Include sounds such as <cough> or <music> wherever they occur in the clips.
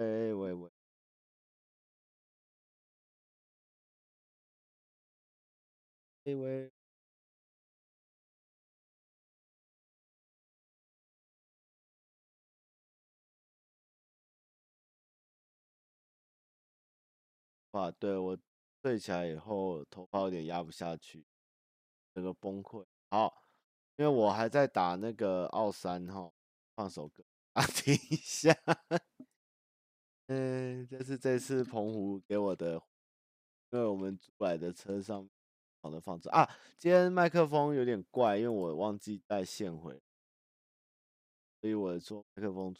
喂喂喂，喂喂，哇，对，我睡起来以后，头发有点压不下去，整个崩溃。好，因为我还在打那个奥三哈，放首歌啊，<laughs> 听一下。嗯，这是这次澎湖给我的，因为我们租来的车上好的放置啊。今天麦克风有点怪，因为我忘记带线回，所以我做麦克风。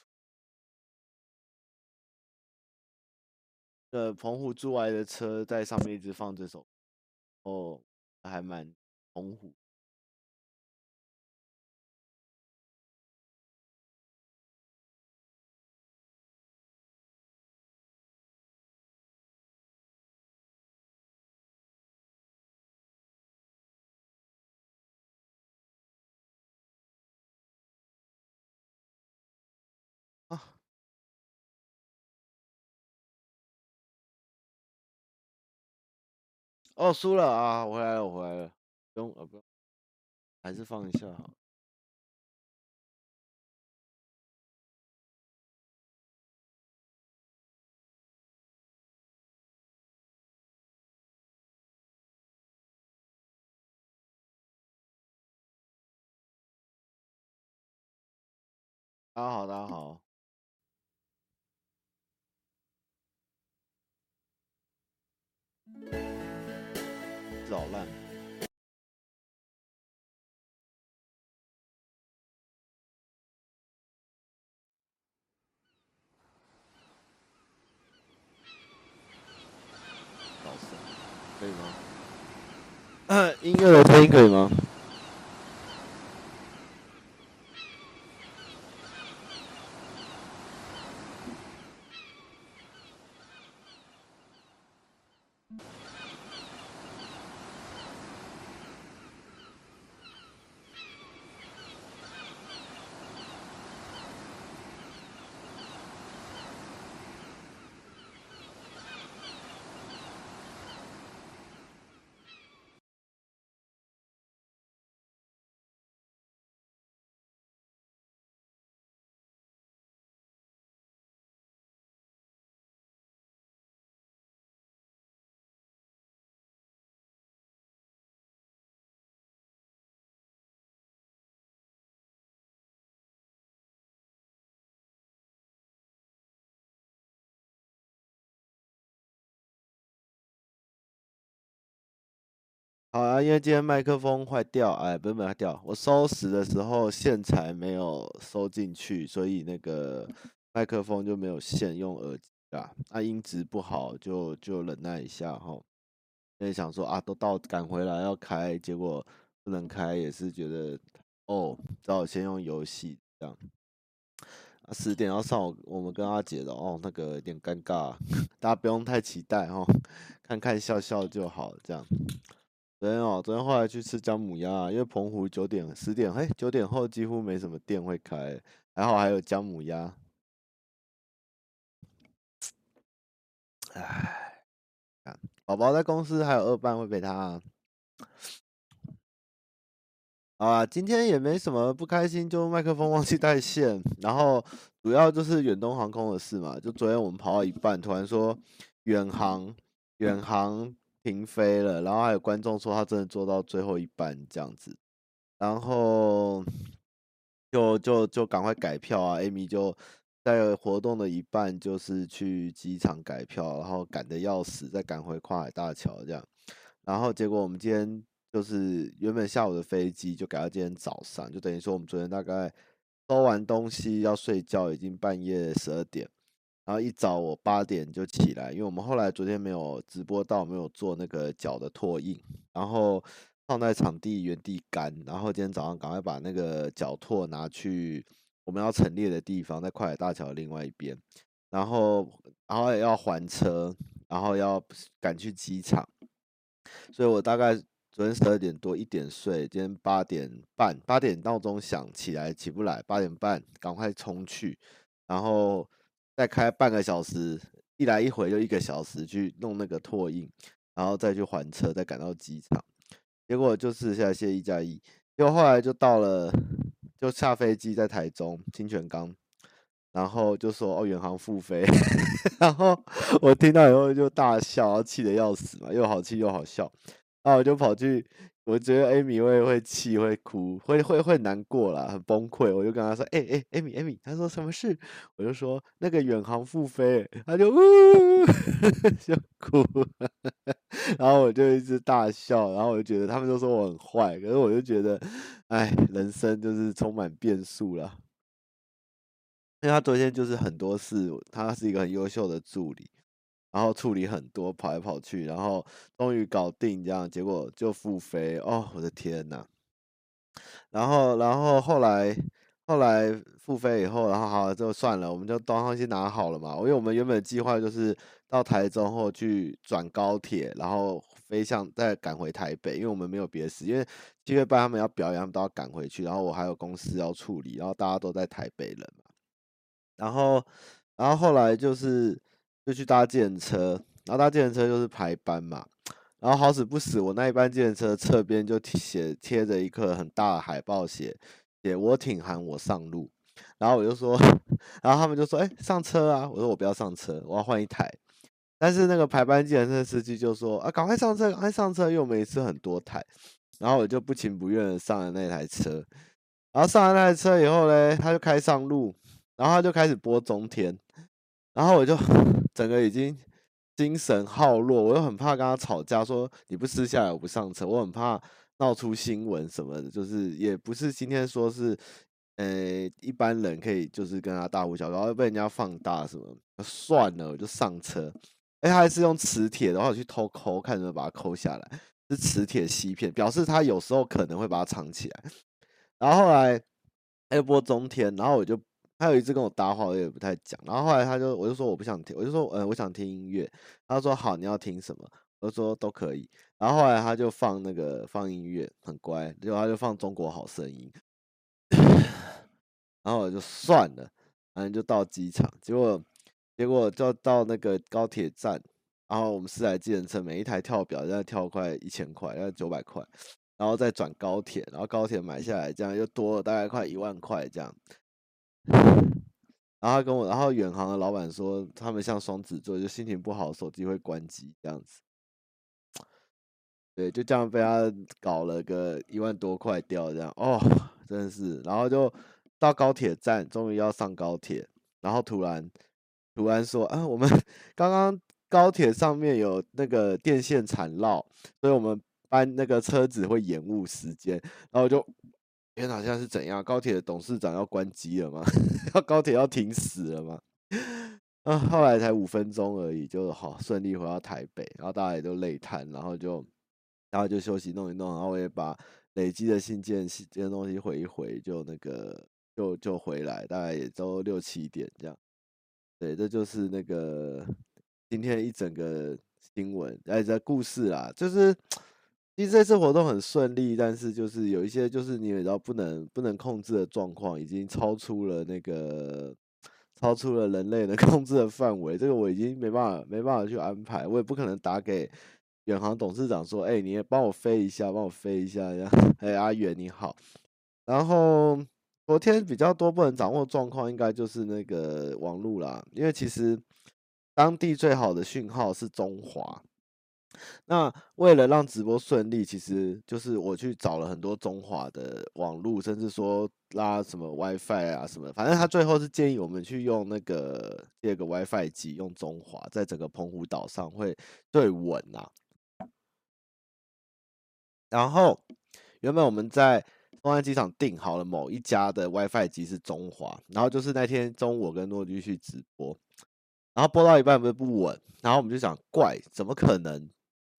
呃，澎湖租来的车在上面一直放这首，哦，还蛮澎湖。哦，输了啊！我回来了，我回来了，不用，呃，不用，还是放一下好。大家好，大家好。老烂。老师，可以吗？<coughs> 音乐的声音可以吗？好啊，因为今天麦克风坏掉，哎，不是没坏掉，我收拾的时候线材没有收进去，所以那个 <laughs> 麦克风就没有线，用耳机啊，那音质不好就就忍耐一下哈。因为想说啊，都到赶回来要开，结果不能开，也是觉得哦，只好先用游戏这样。啊，十点要上我我们跟阿杰的哦，那个有点尴尬，<laughs> 大家不用太期待哦，看看笑笑就好这样。昨天哦，昨天后来去吃姜母鸭，因为澎湖九点、十点，嘿，九点后几乎没什么店会开，还好还有姜母鸭。唉，宝宝在公司还有二班会被他啊。啊，今天也没什么不开心，就麦克风忘记带线，然后主要就是远东航空的事嘛。就昨天我们跑到一半，突然说远航，远航。停飞了，然后还有观众说他真的坐到最后一班这样子，然后就就就赶快改票啊！Amy 就在活动的一半就是去机场改票，然后赶得要死，再赶回跨海大桥这样，然后结果我们今天就是原本下午的飞机就改到今天早上，就等于说我们昨天大概收完东西要睡觉，已经半夜十二点。然后一早我八点就起来，因为我们后来昨天没有直播到，没有做那个脚的拓印，然后放在场地原地干，然后今天早上赶快把那个脚拓拿去我们要陈列的地方，在快海大桥另外一边，然后然后也要还车，然后要赶去机场，所以我大概昨天十二点多一点睡，今天八点半八点闹钟响起来起不来，八点半赶快冲去，然后。再开半个小时，一来一回就一个小时去弄那个拓印，然后再去还车，再赶到机场。结果就是现在谢一加一，结果后来就到了，就下飞机在台中清泉岗，然后就说哦，远航复飞，<laughs> 然后我听到以后就大笑，气得要死嘛，又好气又好笑，然后我就跑去。我觉得 Amy 会会气会哭会会会难过啦，很崩溃。我就跟他说：“哎、哎、欸、，Amy Amy，他说什么事？”我就说：“那个远航复飞。”他就呜 <laughs> 就哭，<laughs> 然后我就一直大笑，然后我就觉得他们都说我很坏，可是我就觉得，哎，人生就是充满变数了。因为他昨天就是很多事，他是一个很优秀的助理。然后处理很多，跑来跑去，然后终于搞定这样，结果就复飞哦！我的天呐！然后，然后后来，后来复飞以后，然后好就算了，我们就东西拿好了嘛。因为我们原本计划就是到台中后去转高铁，然后飞向再赶回台北，因为我们没有别的事，因为七月半他们要表演，他们都要赶回去，然后我还有公司要处理，然后大家都在台北人嘛。然后，然后后来就是。就去搭计程车，然后搭计程车就是排班嘛，然后好死不死，我那一班计程车侧边就写贴着一个很大的海报，写写我挺韩我上路，然后我就说，<laughs> 然后他们就说，哎，上车啊，我说我不要上车，我要换一台，但是那个排班计程车司机就说，啊，赶快上车，赶快上车，因为我们一次很多台，然后我就不情不愿的上了那台车，然后上了那台车以后呢，他就开上路，然后他就开始播中天，然后我就。<laughs> 整个已经精神耗弱，我又很怕跟他吵架，说你不吃下来我不上车，我很怕闹出新闻什么的，就是也不是今天说是，呃、一般人可以就是跟他大呼小叫，然后被人家放大什么，算了，我就上车。哎，他还是用磁铁的话，去偷抠，看能不能把它抠下来，是磁铁吸片，表示他有时候可能会把它藏起来。然后后来他又播中天，然后我就。他有一次跟我搭话，我也不太讲。然后后来他就，我就说我不想听，我就说，呃，我想听音乐。他说好，你要听什么？我就说都可以。然后后来他就放那个放音乐，很乖，结果他就放《中国好声音》。然后我就算了，反正就到机场。结果结果就到那个高铁站，然后我们四台计程车，每一台跳表要跳快一千块，要九百块，然后再转高铁，然后高铁买下来，这样又多了大概快一万块这样。然后他跟我，然后远航的老板说，他们像双子座，就心情不好，手机会关机这样子。<tsk> 对，就这样被他搞了个一万多块掉，这样哦，<laughs> 真的是。然后就到高铁站，终于要上高铁，然后突然突然说啊，我们 <laughs> 刚刚高铁上面有那个电线缠绕，所以我们搬那个车子会延误时间，然后就。天哪，现在是怎样？高铁的董事长要关机了吗？<laughs> 要高铁要停驶了吗？<laughs> 啊，后来才五分钟而已，就好顺利回到台北，然后大家也都累瘫，然后就，然后就休息弄一弄，然后我也把累积的信件、信这些东西回一回，就那个就就回来，大概也都六七点这样。对，这就是那个今天一整个新闻，哎，这故事啊，就是。其实这次活动很顺利，但是就是有一些就是你也知道不能不能控制的状况，已经超出了那个超出了人类的 <laughs> 控制的范围。这个我已经没办法没办法去安排，我也不可能打给远航董事长说：“哎，你也帮我飞一下，帮我飞一下。”这样，哎，阿远你好。然后昨天比较多不能掌握状况，应该就是那个网络啦，因为其实当地最好的讯号是中华。那为了让直播顺利，其实就是我去找了很多中华的网路，甚至说拉什么 WiFi 啊什么，反正他最后是建议我们去用那个第二个 WiFi 机，用中华，在整个澎湖岛上会最稳啊。然后原本我们在东安机场订好了某一家的 WiFi 机是中华，然后就是那天中午我跟诺居去直播，然后播到一半不是不稳，然后我们就想怪，怎么可能？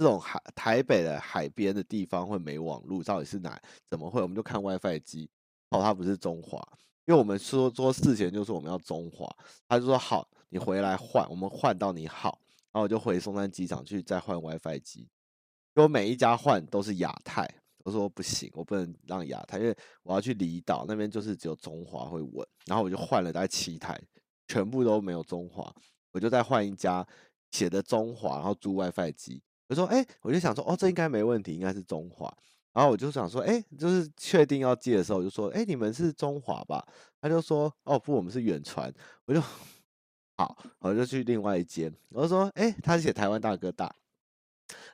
这种海台北的海边的地方会没网路，到底是哪？怎么会？我们就看 WiFi 机，哦，它不是中华，因为我们说说事前就说我们要中华，他就说好，你回来换，我们换到你好，然后我就回松山机场去再换 WiFi 机，因为每一家换都是亚太，我说不行，我不能让亚太，因为我要去离岛那边就是只有中华会稳，然后我就换了大概七台，全部都没有中华，我就再换一家写的中华，然后租 WiFi 机。我说，哎、我就想说，哦，这应该没问题，应该是中华。然后我就想说，哎、就是确定要接的时候，我就说，哎、你们是中华吧？他就说，哦不，我们是远传。我就好，我就去另外一间，我就说，哎、欸，他写台湾大哥大。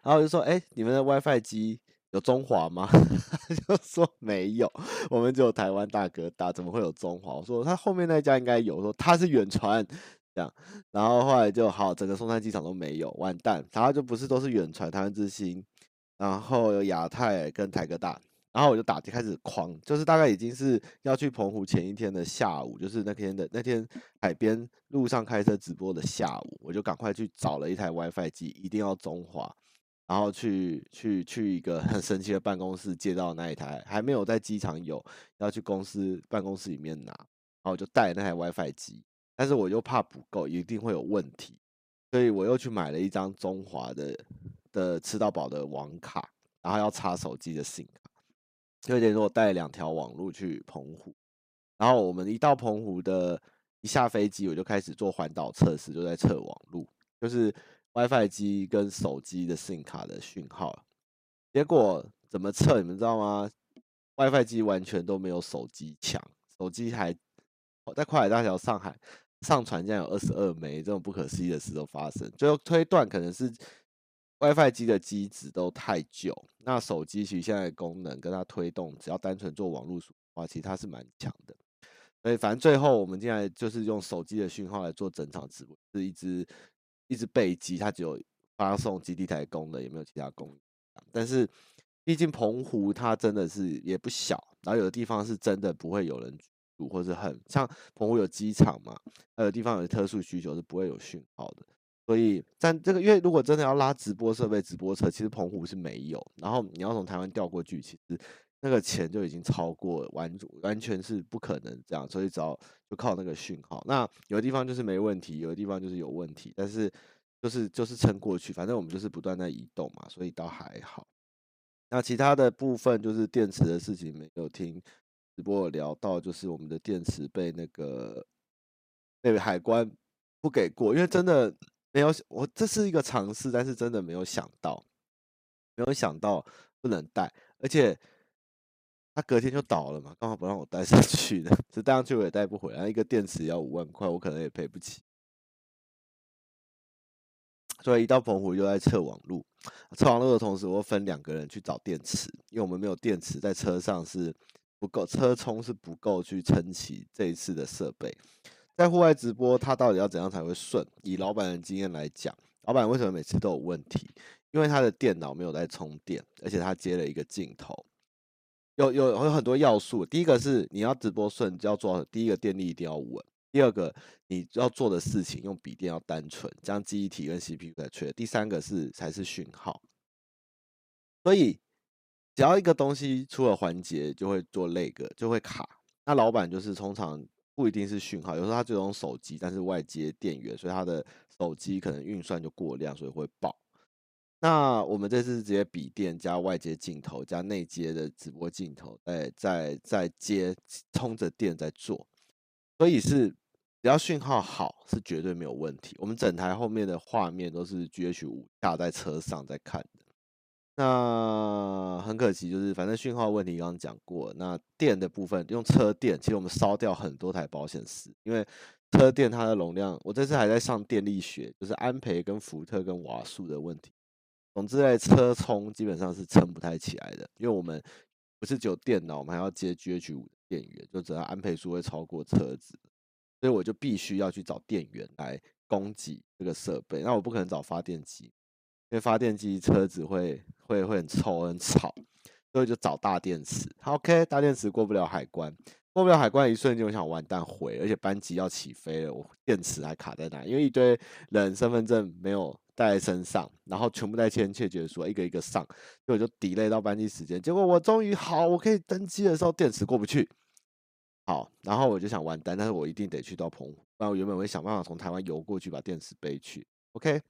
然后我就说，哎、你们的 WiFi 机有中华吗？<laughs> 他就说没有，我们只有台湾大哥大，怎么会有中华？我说他后面那家应该有，我说他是远传。这样，然后后来就好，整个松山机场都没有，完蛋。然后就不是都是远传、台湾之星，然后有亚太跟台哥大，然后我就打开始狂，就是大概已经是要去澎湖前一天的下午，就是那天的那天海边路上开车直播的下午，我就赶快去找了一台 WiFi 机，一定要中华，然后去去去一个很神奇的办公室借到那一台，还没有在机场有，要去公司办公室里面拿，然后我就带那台 WiFi 机。但是我又怕不够，一定会有问题，所以我又去买了一张中华的的吃到饱的网卡，然后要插手机的 SIM 卡，就有点说我带两条网路去澎湖，然后我们一到澎湖的一下飞机，我就开始做环岛测试，就在测网路，就是 WiFi 机跟手机的 SIM 卡的讯号，结果怎么测你们知道吗？WiFi 机完全都没有手机强，手机还在跨海大桥上海。上传竟然有二十二枚，这种不可思议的事都发生。最后推断可能是 WiFi 机的机子都太旧。那手机其实现在的功能跟它推动，只要单纯做网络的话，其实它是蛮强的。所以反正最后我们现在就是用手机的讯号来做整场直播，是一支一支备机，它只有发送基地台功能，也没有其他功能。但是毕竟澎湖它真的是也不小，然后有的地方是真的不会有人。或者很像澎湖有机场嘛，还有地方有特殊需求是不会有讯号的，所以但这个因为如果真的要拉直播设备、直播车，其实澎湖是没有。然后你要从台湾调过去，其实那个钱就已经超过完完全是不可能这样，所以只要就靠那个讯号。那有的地方就是没问题，有的地方就是有问题，但是就是就是撑过去，反正我们就是不断在移动嘛，所以倒还好。那其他的部分就是电池的事情没有听。直播有聊到，就是我们的电池被那个被海关不给过，因为真的没有我这是一个尝试，但是真的没有想到，没有想到不能带，而且他隔天就倒了嘛，刚好不让我带 <laughs> 上去的，这带上去我也带不回来，一个电池要五万块，我可能也赔不起，所以一到澎湖就在测网路，测网路的同时，我分两个人去找电池，因为我们没有电池在车上是。不够车充是不够去撑起这一次的设备，在户外直播，它到底要怎样才会顺？以老板的经验来讲，老板为什么每次都有问题？因为他的电脑没有在充电，而且他接了一个镜头，有有有很多要素。第一个是你要直播顺，就要做第一个电力一定要稳；第二个你要做的事情用笔电要单纯，这样记忆体跟 CPU 才缺；第三个是才是讯号，所以。只要一个东西出了环节，就会做那个，就会卡。那老板就是通常不一定是讯号，有时候他就用手机，但是外接电源，所以他的手机可能运算就过量，所以会爆。那我们这次直接笔电加外接镜头加内接的直播镜头，再再再接充着电在做，所以是只要讯号好是绝对没有问题。我们整台后面的画面都是 GH5 架在车上在看的。那很可惜，就是反正讯号问题刚刚讲过。那电的部分用车电，其实我们烧掉很多台保险丝，因为车电它的容量，我这次还在上电力学，就是安培跟福特跟瓦数的问题。总之，在车充基本上是撑不太起来的，因为我们不是只有电脑，我们还要接 GH5 的电源，就只要安培数会超过车子，所以我就必须要去找电源来供给这个设备。那我不可能找发电机。因为发电机车子会会会很臭很吵，所以就找大电池。，OK，大电池过不了海关，过不了海关一瞬间，我想完蛋毁，而且班机要起飞了，我电池还卡在那，因为一堆人身份证没有带在身上，然后全部在签切结书，一个一个上，所以我就 delay 到班机时间。结果我终于好，我可以登机的时候，电池过不去。好，然后我就想完蛋，但是我一定得去到澎湖，不然我原本会想办法从台湾游过去把电池背去。OK。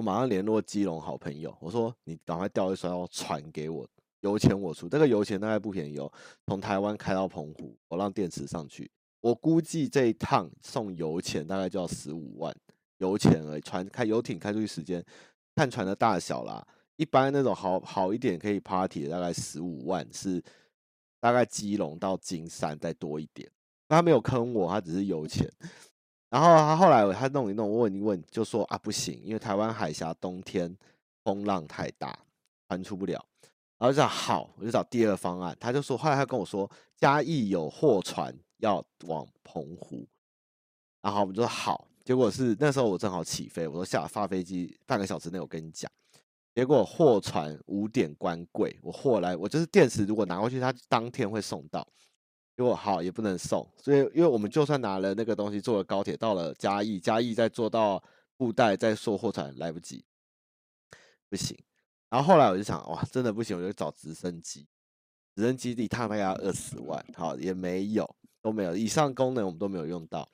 我马上联络基隆好朋友，我说你赶快调一艘船给我，油钱我出。这个油钱大概不便宜哦，从台湾开到澎湖，我让电池上去，我估计这一趟送油钱大概就要十五万油钱而已，船开游艇开出去时间，看船的大小啦。一般那种好好一点可以 party 的大概十五万是大概基隆到金山再多一点。他没有坑我，他只是油钱。然后他后来他弄一弄，问一问就说啊不行，因为台湾海峡冬天风浪太大，船出不了。然后就讲好，我就找第二方案。他就说后来他跟我说嘉义有货船要往澎湖，然后我们就说好。结果是那时候我正好起飞，我说下发飞机半个小时内我跟你讲。结果货船五点关柜，我货来，我就是电池，如果拿过去，他当天会送到。如果好也不能送，所以因为我们就算拿了那个东西，坐了高铁到了嘉义，嘉义再坐到布袋，再坐货船来不及，不行。然后后来我就想，哇，真的不行，我就找直升机。直升机一趟大概要二十万，好也没有，都没有，以上功能我们都没有用到。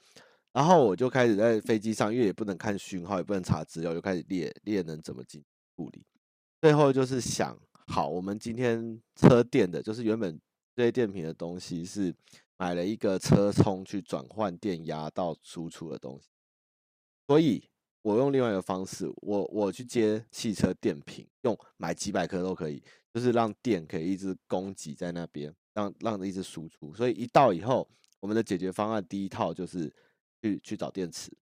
然后我就开始在飞机上，因为也不能看讯号，也不能查资料，就开始列列能怎么进处理。最后就是想好，我们今天车电的，就是原本这些电瓶的东西是买了一个车充去转换电压到输出的东西，所以我用另外一个方式，我我去接汽车电瓶，用买几百颗都可以，就是让电可以一直供给在那边，让让着一直输出。所以一到以后，我们的解决方案第一套就是去去找电池。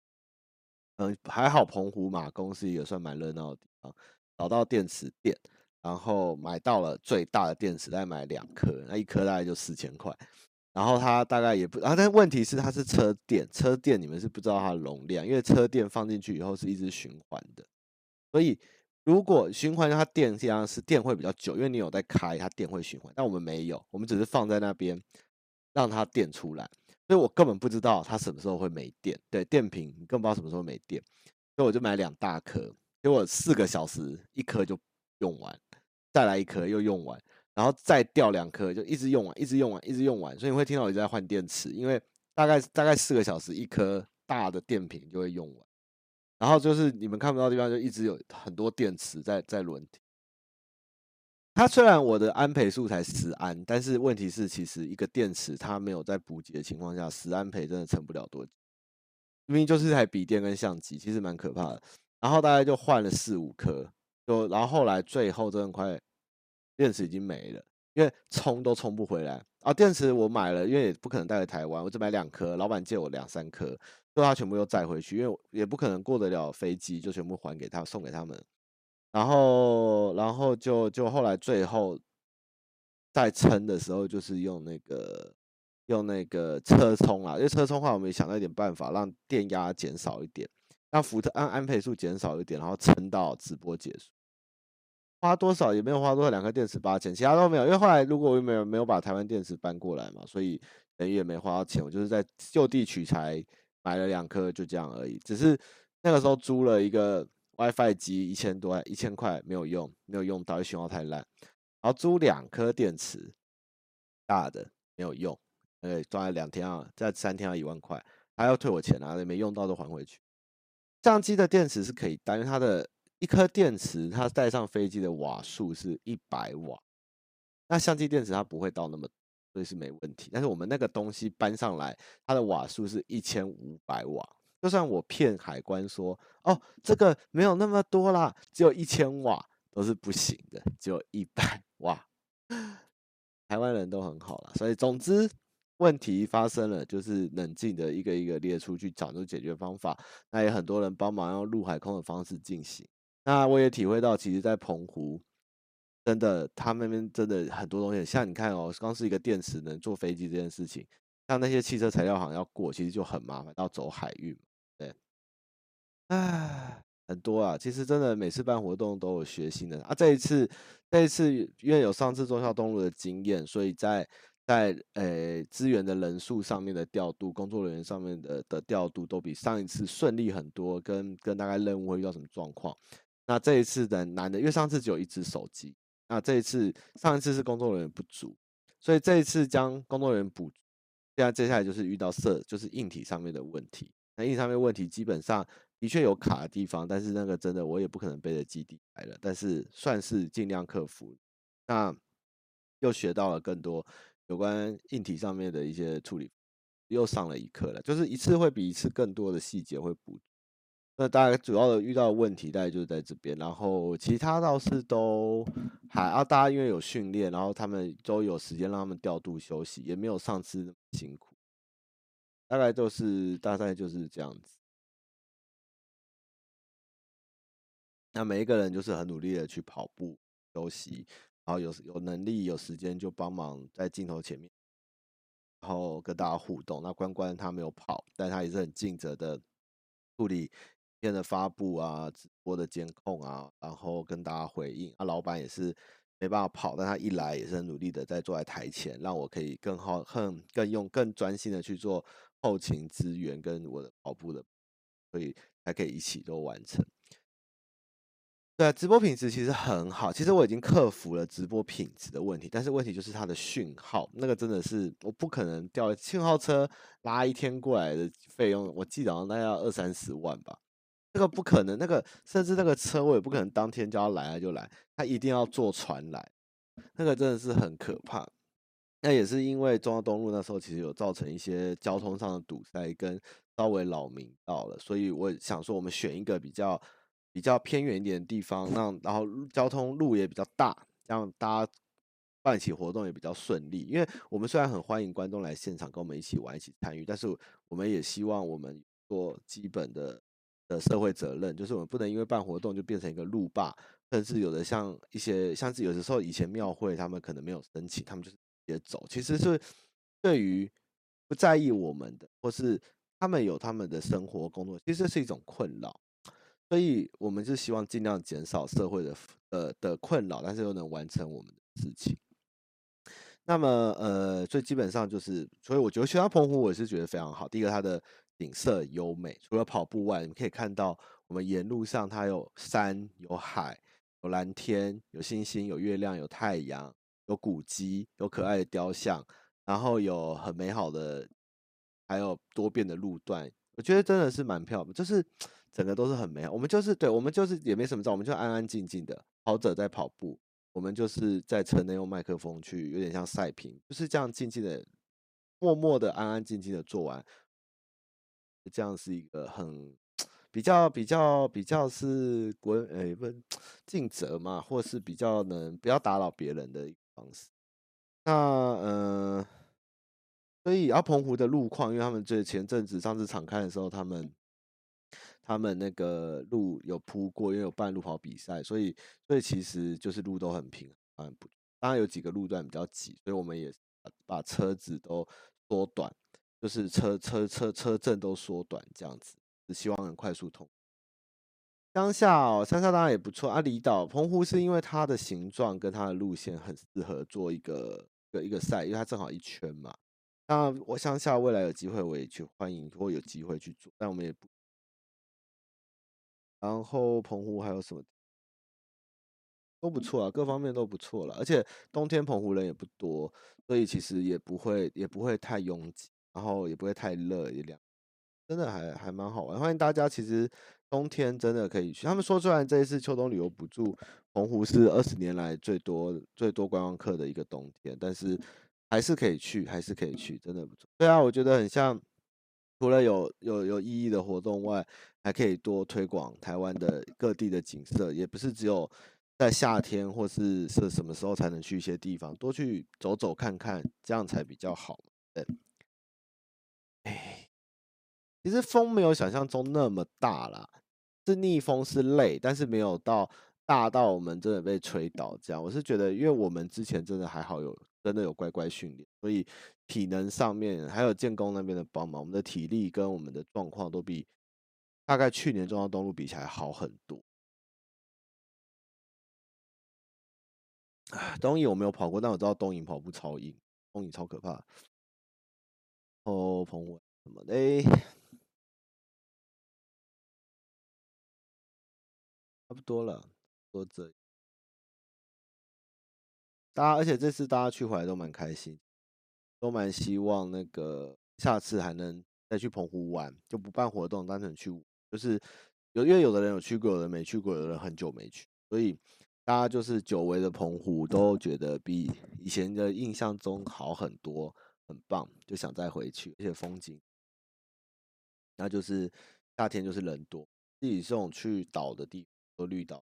嗯，还好澎湖马公司也算蛮热闹的地方。找到电池店，然后买到了最大的电池，再买两颗，那一颗大概就四千块。然后它大概也不啊，但问题是它是车电，车电你们是不知道它的容量，因为车电放进去以后是一直循环的，所以如果循环它电这样是电会比较久，因为你有在开，它电会循环。但我们没有，我们只是放在那边让它电出来，所以我根本不知道它什么时候会没电。对，电瓶你更不知道什么时候没电，所以我就买两大颗。结果四个小时一颗就用完，再来一颗又用完，然后再掉两颗就一直用完，一直用完，一直用完。所以你会听到我一直在换电池，因为大概大概四个小时一颗大的电瓶就会用完。然后就是你们看不到的地方，就一直有很多电池在在轮停。它虽然我的安培数才十安，但是问题是其实一个电池它没有在补给的情况下，十安培真的撑不了多久。明明就是一台笔电跟相机，其实蛮可怕的。然后大概就换了四五颗，就然后后来最后真的快电池已经没了，因为充都充不回来啊。电池我买了，因为也不可能带回台湾，我只买两颗，老板借我两三颗，就他全部又载回去，因为也不可能过得了飞机，就全部还给他送给他们。然后然后就就后来最后在撑的时候，就是用那个用那个车充啊，因为车充的话，我们也想到一点办法，让电压减少一点。让福特按安培数减少一点，然后撑到直播结束，花多少也没有花多少，两颗电池八千，其他都没有。因为后来如果我没有没有把台湾电池搬过来嘛，所以等于也没花到钱。我就是在就地取材买了两颗，就这样而已。只是那个时候租了一个 WiFi 机，一千多，一千块没有用，没有用到，因为信号太烂。然后租两颗电池大的没有用，呃，装了两天啊，再三天要一万块，还要退我钱啊，没用到都还回去。相机的电池是可以带，因为它的一颗电池，它带上飞机的瓦数是一百瓦，那相机电池它不会到那么，所以是没问题。但是我们那个东西搬上来，它的瓦数是一千五百瓦，就算我骗海关说，哦，这个没有那么多啦，只有一千瓦，都是不行的，只有一百 <laughs> 瓦。<laughs> 台湾人都很好啦，所以总之。问题发生了，就是冷静的一个一个列出去找出解决方法。那也很多人帮忙用陆海空的方式进行。那我也体会到，其实，在澎湖，真的他们那边真的很多东西。像你看哦，光是一个电池能坐飞机这件事情，像那些汽车材料行要过，其实就很麻烦，要走海运。对，唉，很多啊。其实真的每次办活动都有学新的啊。这一次，这一次因为有上次中孝东路的经验，所以在。在诶资源的人数上面的调度，工作人员上面的的调度都比上一次顺利很多，跟跟大概任务会遇到什么状况？那这一次的难的，因为上次只有一只手机，那这一次上一次是工作人员不足，所以这一次将工作人员补，现在接下来就是遇到设就是硬体上面的问题。那硬体上面问题基本上的确有卡的地方，但是那个真的我也不可能背着基地来了，但是算是尽量克服。那又学到了更多。有关硬体上面的一些处理，又上了一课了，就是一次会比一次更多的细节会补。那大概主要的遇到的问题大概就是在这边，然后其他倒是都还啊，大家因为有训练，然后他们都有时间让他们调度休息，也没有上次那么辛苦。大概就是大概就是这样子。那每一个人就是很努力的去跑步休息，然后有有能力有时间就帮忙在镜头前面，然后跟大家互动。那关关他没有跑，但他也是很尽责的处理。片的发布啊，直播的监控啊，然后跟大家回应啊，老板也是没办法跑，但他一来也是很努力的在坐在台前，让我可以更好、更更用、更专心的去做后勤资源跟我的跑步的，所以才可以一起都完成。对啊，直播品质其实很好，其实我已经克服了直播品质的问题，但是问题就是它的讯号，那个真的是我不可能调信号车拉一天过来的费用，我记得好像大概要二三十万吧。这个不可能，那个甚至那个车我也不可能当天叫他来就来，他一定要坐船来，那个真的是很可怕。那也是因为忠孝东路那时候其实有造成一些交通上的堵塞跟稍微扰民到了，所以我想说我们选一个比较比较偏远一点的地方，让然后交通路也比较大，这样大家办起活动也比较顺利。因为我们虽然很欢迎观众来现场跟我们一起玩、一起参与，但是我们也希望我们做基本的。的社会责任就是我们不能因为办活动就变成一个路霸，甚至有的像一些像是有的时候以前庙会他们可能没有申请，他们就是也走，其实是对于不在意我们的，或是他们有他们的生活工作，其实是一种困扰，所以我们是希望尽量减少社会的呃的困扰，但是又能完成我们的事情。那么呃，所以基本上就是，所以我觉得雪山澎湖我也是觉得非常好。第一个它的。景色优美，除了跑步外，你可以看到我们沿路上它有山、有海、有蓝天、有星星、有月亮、有太阳、有古迹、有可爱的雕像，然后有很美好的，还有多变的路段。我觉得真的是蛮漂亮，就是整个都是很美好。我们就是对，我们就是也没什么照，我们就安安静静的跑者在跑步，我们就是在车内用麦克风去，有点像赛评，就是这样静静的、默默的、安安静静的做完。这样是一个很比较比较比较是国诶不尽责嘛，或是比较能不要打扰别人的一个方式。那嗯、所以阿，澎湖的路况，因为他们这前阵子上次敞开的时候，他们他们那个路有铺过，因为有办路跑比赛，所以所以其实就是路都很平，很不当然有几个路段比较挤，所以我们也把车子都缩短。就是车车车车阵都缩短这样子，只希望能快速通。乡下哦，乡下当然也不错啊。离岛澎湖是因为它的形状跟它的路线很适合做一个一个一个赛，因为它正好一圈嘛。那我乡下未来有机会我也去欢迎，如果有机会去做，但我们也不。然后澎湖还有什么？都不错啊，各方面都不错了，而且冬天澎湖人也不多，所以其实也不会也不会太拥挤。然后也不会太热，也凉，真的还还蛮好玩。欢迎大家，其实冬天真的可以去。他们说，虽然这一次秋冬旅游补助，澎湖是二十年来最多最多观光客的一个冬天，但是还是可以去，还是可以去，真的不错。对啊，我觉得很像，除了有有有意义的活动外，还可以多推广台湾的各地的景色，也不是只有在夏天或是是什么时候才能去一些地方，多去走走看看，这样才比较好。对。其实风没有想象中那么大啦，是逆风是累，但是没有到大到我们真的被吹倒这样。我是觉得，因为我们之前真的还好有真的有乖乖训练，所以体能上面还有建工那边的帮忙，我们的体力跟我们的状况都比大概去年中央东路比起来好很多。东引我没有跑过，但我知道东引跑步超硬，东引超可怕。哦，澎湖什么的，差不多了，多这，大家，而且这次大家去回来都蛮开心，都蛮希望那个下次还能再去澎湖玩，就不办活动，单纯去，就是有因为有的人有去过，有的人没去过，有的人很久没去，所以大家就是久违的澎湖都觉得比以前的印象中好很多。很棒，就想再回去，而且风景，那就是夏天就是人多，自己这种去岛的地方都绿岛，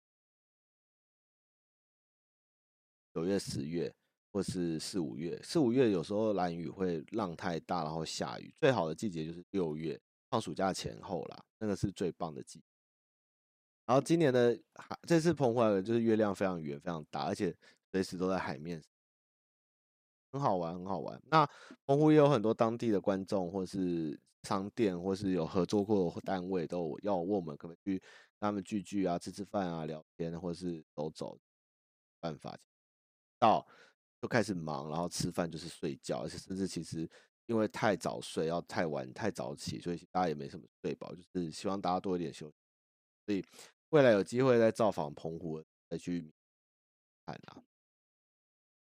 九月、十月或是四五月，四五月有时候蓝雨会浪太大，然后下雨，最好的季节就是六月，放暑假前后啦，那个是最棒的季。然后今年的，这次澎湖来的就是月亮非常圆、非常大，而且随时都在海面。很好玩，很好玩。那澎湖也有很多当地的观众，或是商店，或是有合作过的单位，都要问我们可不可以去他们聚聚啊，吃吃饭啊，聊天，或是走走。办法到就开始忙，然后吃饭就是睡觉，而且甚至其实因为太早睡，要太晚太早起，所以大家也没什么睡饱，就是希望大家多一点休息。所以未来有机会再造访澎湖，再去看啊。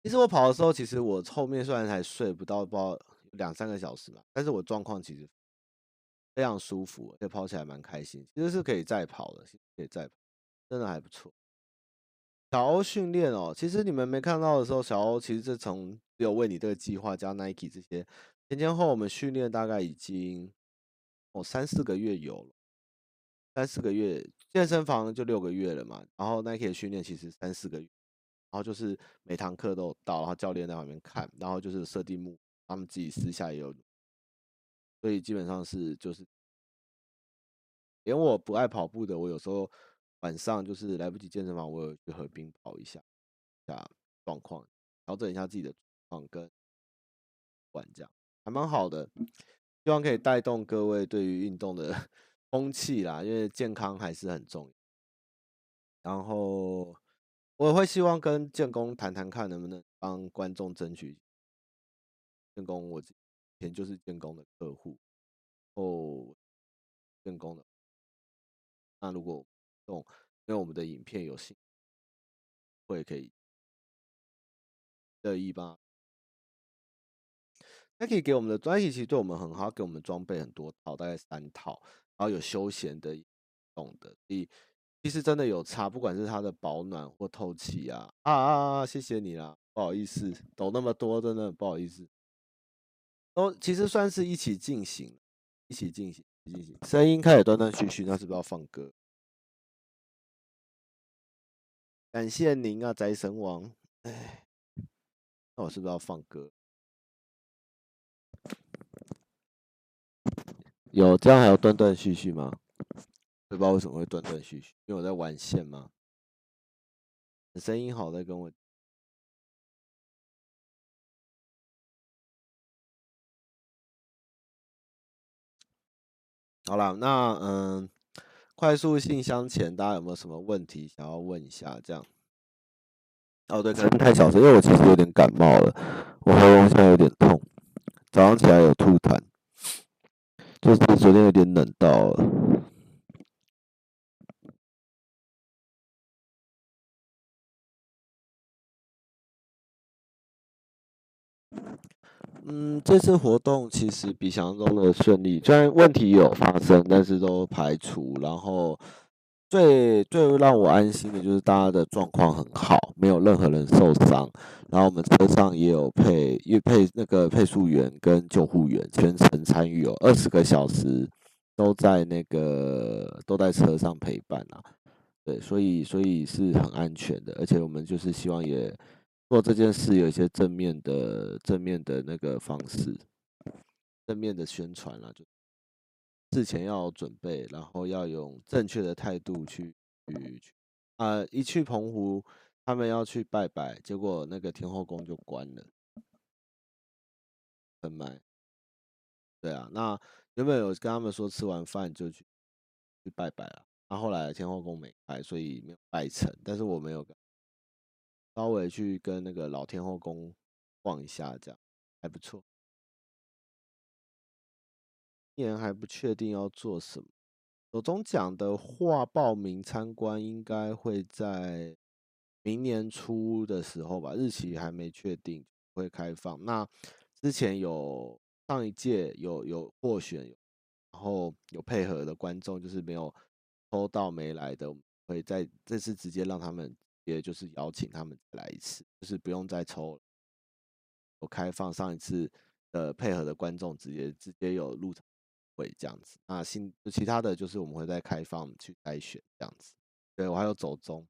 其实我跑的时候，其实我后面虽然才睡不到，不知道两三个小时嘛，但是我状况其实非常舒服，而且跑起来蛮开心。其实是可以再跑的，可以再跑，真的还不错。小欧训练哦，其实你们没看到的时候，小欧其实是从有为你这个计划加 Nike 这些前前后我们训练大概已经哦三四个月有了，三四个月健身房就六个月了嘛，然后 Nike 的训练其实三四个月。然后就是每堂课都有到，然后教练在旁边看，然后就是设定目，他们自己私下也有，所以基本上是就是，连我不爱跑步的，我有时候晚上就是来不及健身房，我有去河边跑一下，下状况，调整一下自己的状况跟玩这样，还蛮好的，希望可以带动各位对于运动的 <laughs> 风气啦，因为健康还是很重要，然后。我会希望跟建工谈谈看，能不能帮观众争取建工。我以前就是建工的客户，哦，建工的。那如果用因为我们的影片有兴趣，会可以乐意吧？那可以给我们的专辑，其实对我们很好，给我们装备很多套，大概三套，然后有休闲的、动的，所以。其实真的有差，不管是它的保暖或透气啊啊啊啊！谢谢你啦，不好意思，抖那么多，真的不好意思。都其实算是一起进行，一起进行，一起进行。声音开始断断续续，那是不是要放歌？感谢您啊，宅神王。哎，那我是不是要放歌？有这样还有断断续续吗？不知道为什么会断断续续，因为我在玩线吗？声音好，在跟我。好了，那嗯，快速信箱前大家有没有什么问题想要问一下？这样。哦，对，可能太小声，因为我其实有点感冒了，我喉咙现在有点痛，早上起来有吐痰，就是昨天有点冷到了。嗯，这次活动其实比想象中的顺利，虽然问题有发生，但是都排除。然后最最让我安心的就是大家的状况很好，没有任何人受伤。然后我们车上也有配，也配那个配速员跟救护员全程参与哦，二十个小时都在那个都在车上陪伴啊。对，所以所以是很安全的，而且我们就是希望也。做这件事有一些正面的正面的那个方式，正面的宣传啦，就事前要准备，然后要用正确的态度去去去啊、一去澎湖，他们要去拜拜，结果那个天后宫就关了，很慢。对啊，那原本有跟他们说吃完饭就去去拜拜了，那后后来天后宫没开，所以没有拜成，但是我没有。稍微去跟那个老天后宫逛一下，这样还不错。今年还不确定要做什么。手中奖的话，报名参观应该会在明年初的时候吧，日期还没确定会开放。那之前有上一届有有获选，然后有配合的观众，就是没有抽到没来的，会在这次直接让他们。也就是邀请他们来一次，就是不用再抽了。我开放上一次的配合的观众直接直接有入场会这样子。那新其他的就是我们会再开放去筛选这样子。对，我还有走中，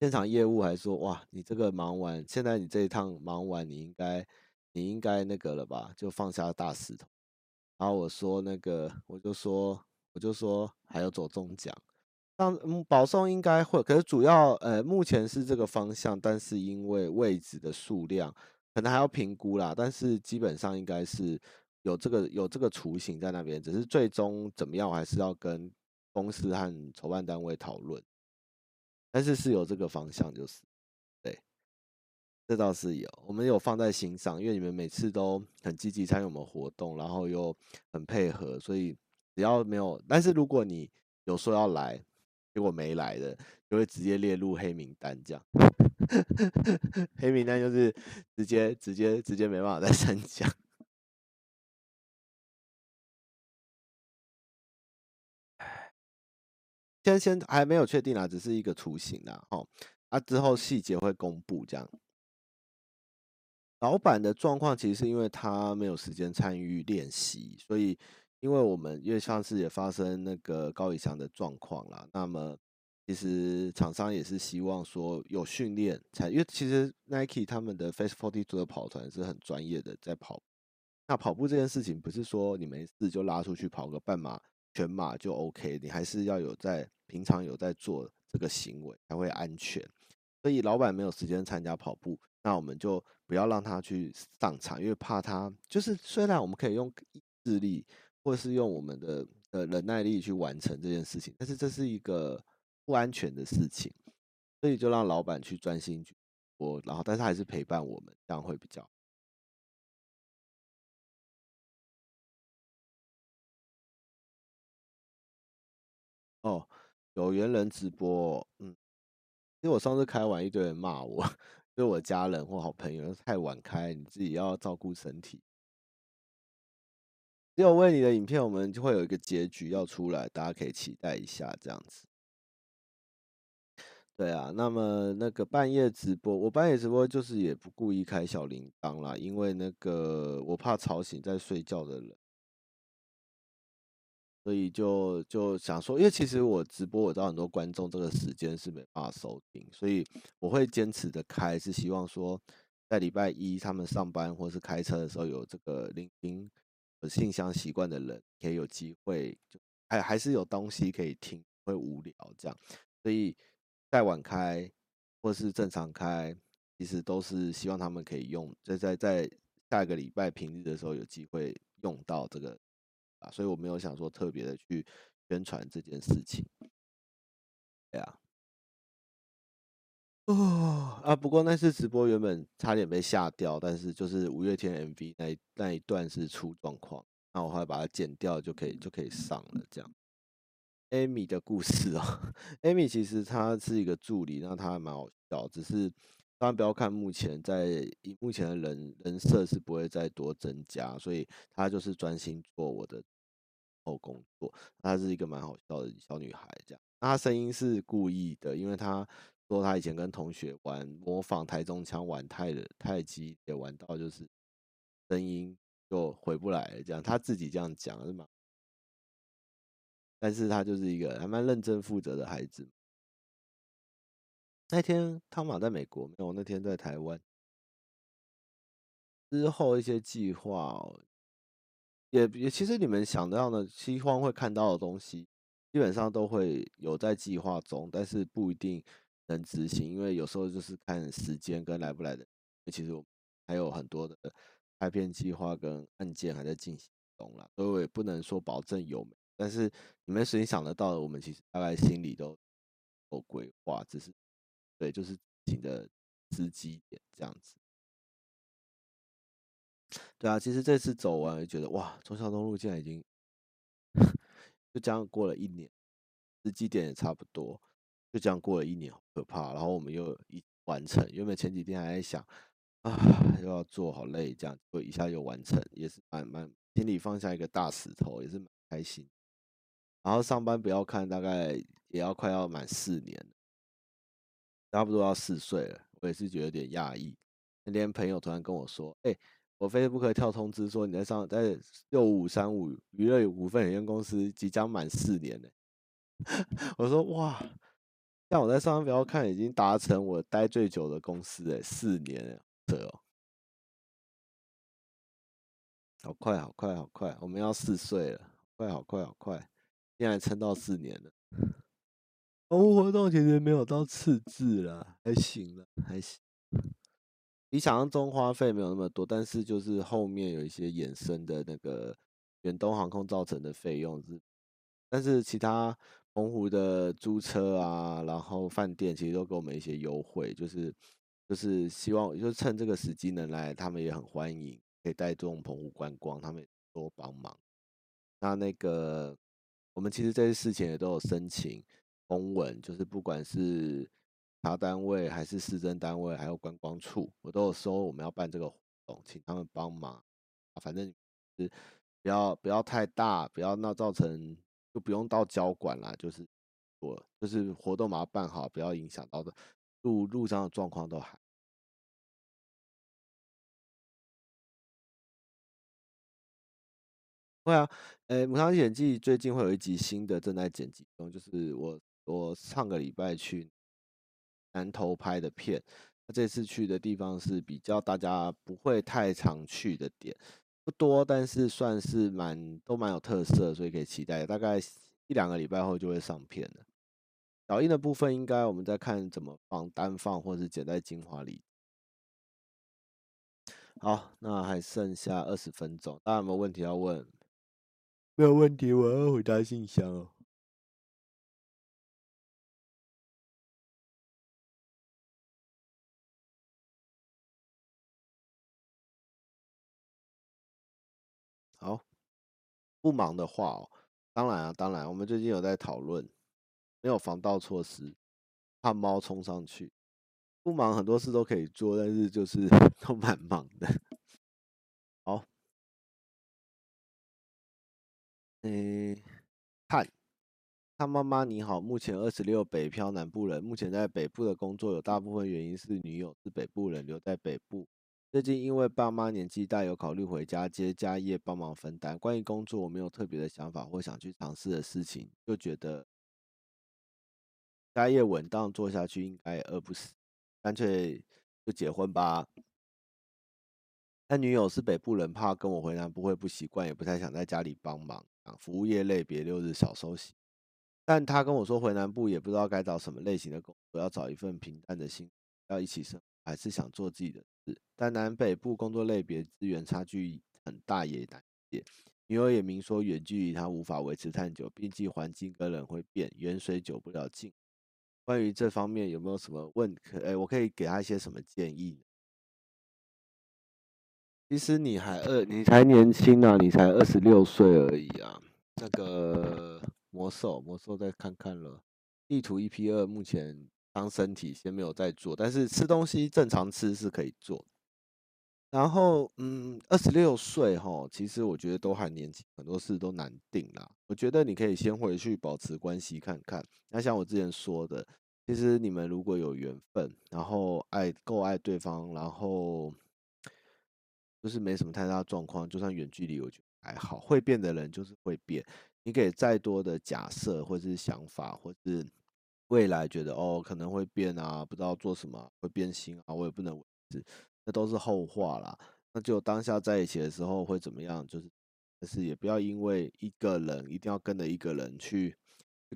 现场业务还说哇，你这个忙完，现在你这一趟忙完，你应该你应该那个了吧，就放下大石头。然后我说那个，我就说我就说还有走中奖。像嗯，保送应该会，可是主要呃，目前是这个方向，但是因为位置的数量可能还要评估啦，但是基本上应该是有这个有这个雏形在那边，只是最终怎么样，还是要跟公司和筹办单位讨论，但是是有这个方向，就是对，这倒是有，我们有放在心上，因为你们每次都很积极参与我们活动，然后又很配合，所以只要没有，但是如果你有说要来。结果没来的，就会直接列入黑名单，这样。<laughs> 黑名单就是直接、直接、直接没办法再 <laughs> 参加。先先还没有确定啊，只是一个雏形啦。哦，啊之后细节会公布这样。老板的状况其实是因为他没有时间参与练习，所以。因为我们因为上次也发生那个高以翔的状况啦，那么其实厂商也是希望说有训练才，因为其实 Nike 他们的 Face Forty Two 的跑团是很专业的在跑。那跑步这件事情不是说你没事就拉出去跑个半马、全马就 OK，你还是要有在平常有在做这个行为才会安全。所以老板没有时间参加跑步，那我们就不要让他去上场，因为怕他就是虽然我们可以用意志力。或是用我们的呃忍耐力去完成这件事情，但是这是一个不安全的事情，所以就让老板去专心去播，然后但是还是陪伴我们，这样会比较。哦，有缘人直播，嗯，因为我上次开完一堆人骂我，<laughs> 就我家人或好朋友太晚开，你自己要照顾身体。只有为你的影片，我们就会有一个结局要出来，大家可以期待一下，这样子。对啊，那么那个半夜直播，我半夜直播就是也不故意开小铃铛啦，因为那个我怕吵醒在睡觉的人，所以就就想说，因为其实我直播，我知道很多观众这个时间是没办法收听，所以我会坚持的开，是希望说在礼拜一他们上班或是开车的时候有这个聆听。信箱习惯的人可以有机会，就还还是有东西可以听，会无聊这样，所以再晚开或是正常开，其实都是希望他们可以用，在在在下一个礼拜平日的时候有机会用到这个啊，所以我没有想说特别的去宣传这件事情，对啊。哦啊！不过那次直播原本差点被下掉，但是就是五月天 MV 那那一段是出状况，那我后来把它剪掉就可以就可以上了。这样，Amy 的故事哦，<laughs> Amy 其实她是一个助理，那她还蛮好笑，只是当然不要看目前在目前的人人设是不会再多增加，所以她就是专心做我的后工作。她是一个蛮好笑的小女孩，这样，那她声音是故意的，因为她。说他以前跟同学玩模仿台中腔玩太的太极，也玩到就是声音就回不来了，这样他自己这样讲是吗？但是他就是一个还蛮认真负责的孩子。那天汤马在美国没有，那天在台湾。之后一些计划，也也其实你们想到的，希望会看到的东西，基本上都会有在计划中，但是不一定。能执行，因为有时候就是看时间跟来不来的。其实我还有很多的拍片计划跟案件还在进行中啦，所以我也不能说保证有。但是你们谁想得到的，我们其实大概心里都有规划，只是对，就是自己的时机点这样子。对啊，其实这次走完，觉得哇，中孝东路现在已经 <laughs> 就这样过了一年，时机点也差不多。就这样过了一年，可怕。然后我们又一完成，原本前几天还在想啊，又要做好累，这样就一下又完成，也是蛮蛮心里放下一个大石头，也是蛮开心。然后上班不要看，大概也要快要满四年，差不多要四岁了，我也是觉得有点讶异。那天朋友突然跟我说：“哎、我 Facebook 跳通知说你在上在六五三五娱乐股份有限公司即将满四年了。<laughs> 我说哇，像我在上方标看已经达成我待最久的公司哎，四年了哦，好快好快好快，我们要四岁了，快好快好快，现在撑到四年了。澎湖活动其实没有到次字啦，还行了，还行。比想象中花费没有那么多，但是就是后面有一些衍生的那个远东航空造成的费用是，但是其他澎湖的租车啊，然后饭店其实都给我们一些优惠，就是就是希望就趁这个时机能来，他们也很欢迎，可以带动澎湖观光，他们也多帮忙。那那个我们其实这些事情也都有申请公文，就是不管是。查单位还是市政单位，还有观光处，我都有收我们要办这个活动，请他们帮忙。反正是不要不要太大，不要闹造成，就不用到交管啦。就是我就是活动把它办好，不要影响到的路路上的状况都还。会啊，诶，《母汤历险记》最近会有一集新的正在剪辑中，就是我我上个礼拜去。南投拍的片，那这次去的地方是比较大家不会太常去的点，不多，但是算是蛮都蛮有特色，所以可以期待。大概一两个礼拜后就会上片了。导印的部分应该我们再看怎么放，单放或是剪在精华里。好，那还剩下二十分钟，大家有没有问题要问？没有问题，我要回答信箱哦。不忙的话哦，当然啊，当然，我们最近有在讨论，没有防盗措施，怕猫冲上去。不忙，很多事都可以做，但是就是 <laughs> 都蛮忙的。好，嗯，看，看妈妈你好，目前二十六北漂南部人，目前在北部的工作有大部分原因是女友是北部人，留在北部。最近因为爸妈年纪大，有考虑回家接家业帮忙分担。关于工作，我没有特别的想法或想去尝试的事情，就觉得家业稳当做下去应该饿不死，干脆就结婚吧。但女友是北部人，怕跟我回南部会不习惯，也不太想在家里帮忙啊。服务业类别六日少休息，但他跟我说回南部也不知道该找什么类型的工作，要找一份平淡的薪，要一起生，还是想做自己的事。但南北部工作类别资源差距很大，也难解。女友也明说，远距离他无法维持太久，毕竟环境跟人会变，远水久不了近。关于这方面有没有什么问题？哎，我可以给他一些什么建议？其实你还二，你才年轻啊，你才二十六岁而已啊。那个魔兽，魔兽再看看了。地图 EP 二目前。当身体先没有在做，但是吃东西正常吃是可以做。然后，嗯，二十六岁哈，其实我觉得都还年轻，很多事都难定啦。我觉得你可以先回去保持关系看看。那像我之前说的，其实你们如果有缘分，然后爱够爱对方，然后就是没什么太大状况，就算远距离，我觉得还好。会变的人就是会变，你给再多的假设或者是想法，或是。未来觉得哦，可能会变啊，不知道做什么会变心啊，我也不能维持，那都是后话啦。那就当下在一起的时候会怎么样？就是，但是也不要因为一个人一定要跟着一个人去，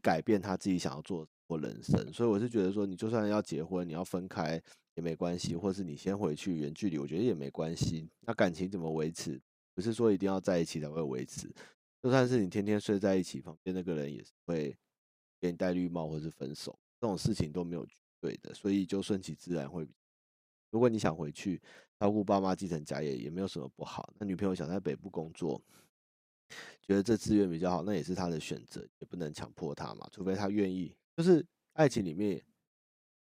改变他自己想要做过人生。所以我是觉得说，你就算要结婚，你要分开也没关系，或是你先回去远距离，我觉得也没关系。那感情怎么维持？不是说一定要在一起才会维持，就算是你天天睡在一起，旁边那个人也是会。给你戴绿帽或是分手，这种事情都没有绝对的，所以就顺其自然会。如果你想回去照顾爸妈、继承家业，也没有什么不好。那女朋友想在北部工作，觉得这资源比较好，那也是她的选择，也不能强迫她嘛。除非她愿意。就是爱情里面，